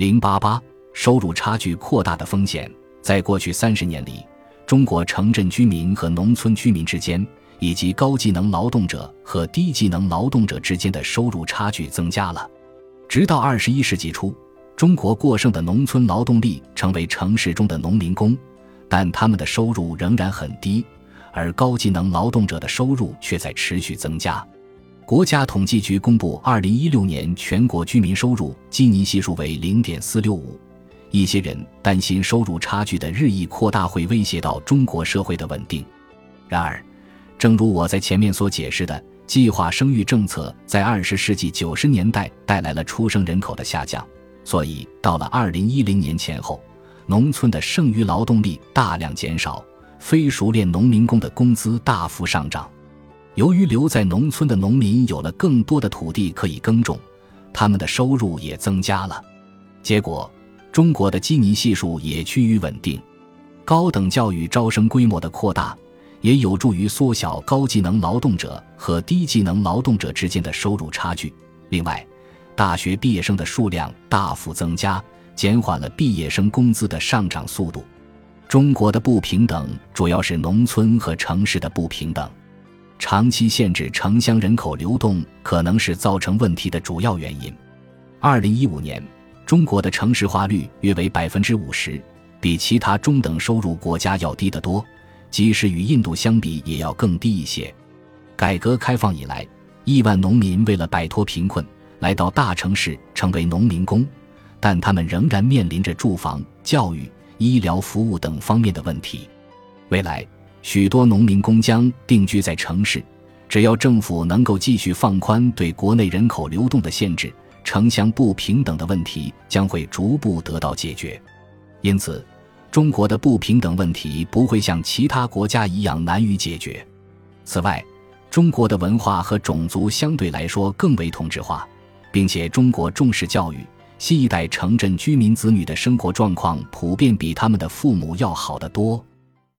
零八八收入差距扩大的风险，在过去三十年里，中国城镇居民和农村居民之间，以及高技能劳动者和低技能劳动者之间的收入差距增加了。直到二十一世纪初，中国过剩的农村劳动力成为城市中的农民工，但他们的收入仍然很低，而高技能劳动者的收入却在持续增加。国家统计局公布，二零一六年全国居民收入基尼系数为零点四六五。一些人担心收入差距的日益扩大会威胁到中国社会的稳定。然而，正如我在前面所解释的，计划生育政策在二十世纪九十年代带来了出生人口的下降，所以到了二零一零年前后，农村的剩余劳动力大量减少，非熟练农民工的工资大幅上涨。由于留在农村的农民有了更多的土地可以耕种，他们的收入也增加了。结果，中国的基尼系数也趋于稳定。高等教育招生规模的扩大，也有助于缩小高技能劳动者和低技能劳动者之间的收入差距。另外，大学毕业生的数量大幅增加，减缓了毕业生工资的上涨速度。中国的不平等主要是农村和城市的不平等。长期限制城乡人口流动可能是造成问题的主要原因。二零一五年，中国的城市化率约为百分之五十，比其他中等收入国家要低得多，即使与印度相比，也要更低一些。改革开放以来，亿万农民为了摆脱贫困，来到大城市成为农民工，但他们仍然面临着住房、教育、医疗服务等方面的问题。未来。许多农民工将定居在城市，只要政府能够继续放宽对国内人口流动的限制，城乡不平等的问题将会逐步得到解决。因此，中国的不平等问题不会像其他国家一样难于解决。此外，中国的文化和种族相对来说更为同质化，并且中国重视教育，新一代城镇居民子女的生活状况普遍比他们的父母要好得多。